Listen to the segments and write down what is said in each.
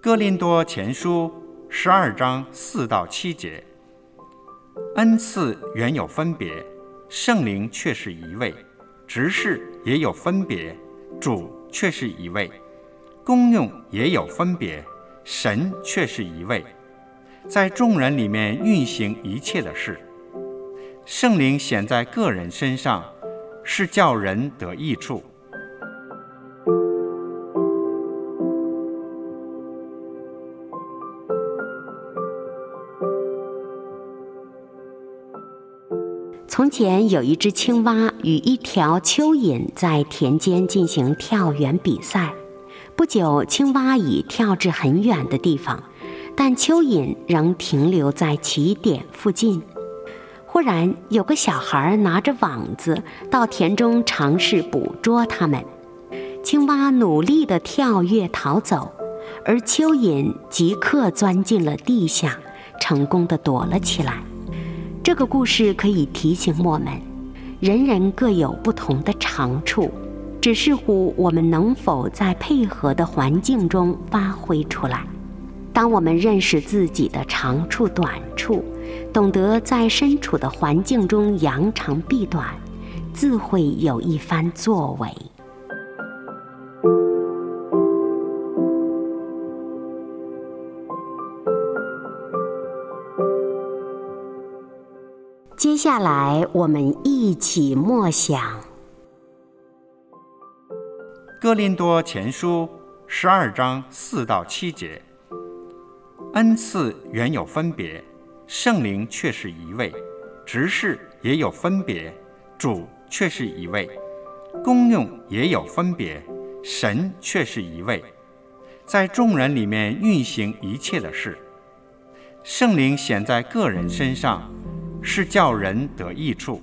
哥林多前书十二章四到七节，恩赐原有分别，圣灵却是一位；执事也有分别，主却是一位；功用也有分别，神却是一位。在众人里面运行一切的事，圣灵显在个人身上，是叫人得益处。从前有一只青蛙与一条蚯蚓在田间进行跳远比赛。不久，青蛙已跳至很远的地方，但蚯蚓仍停留在起点附近。忽然，有个小孩拿着网子到田中尝试捕捉它们。青蛙努力地跳跃逃走，而蚯蚓即刻钻进了地下，成功地躲了起来。这个故事可以提醒我们，人人各有不同的长处，只是乎我们能否在配合的环境中发挥出来。当我们认识自己的长处短处，懂得在身处的环境中扬长避短，自会有一番作为。接下来，我们一起默想《哥林多前书》十二章四到七节。恩赐原有分别，圣灵却是一位；执事也有分别，主却是一位；功用也有分别，神却是一位。在众人里面运行一切的事，圣灵显在个人身上。是叫人得益处。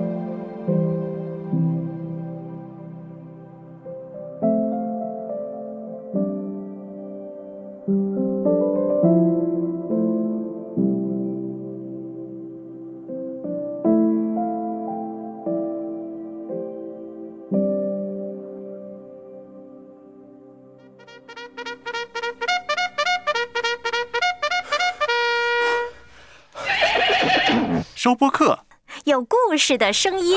收播客，有故事的声音。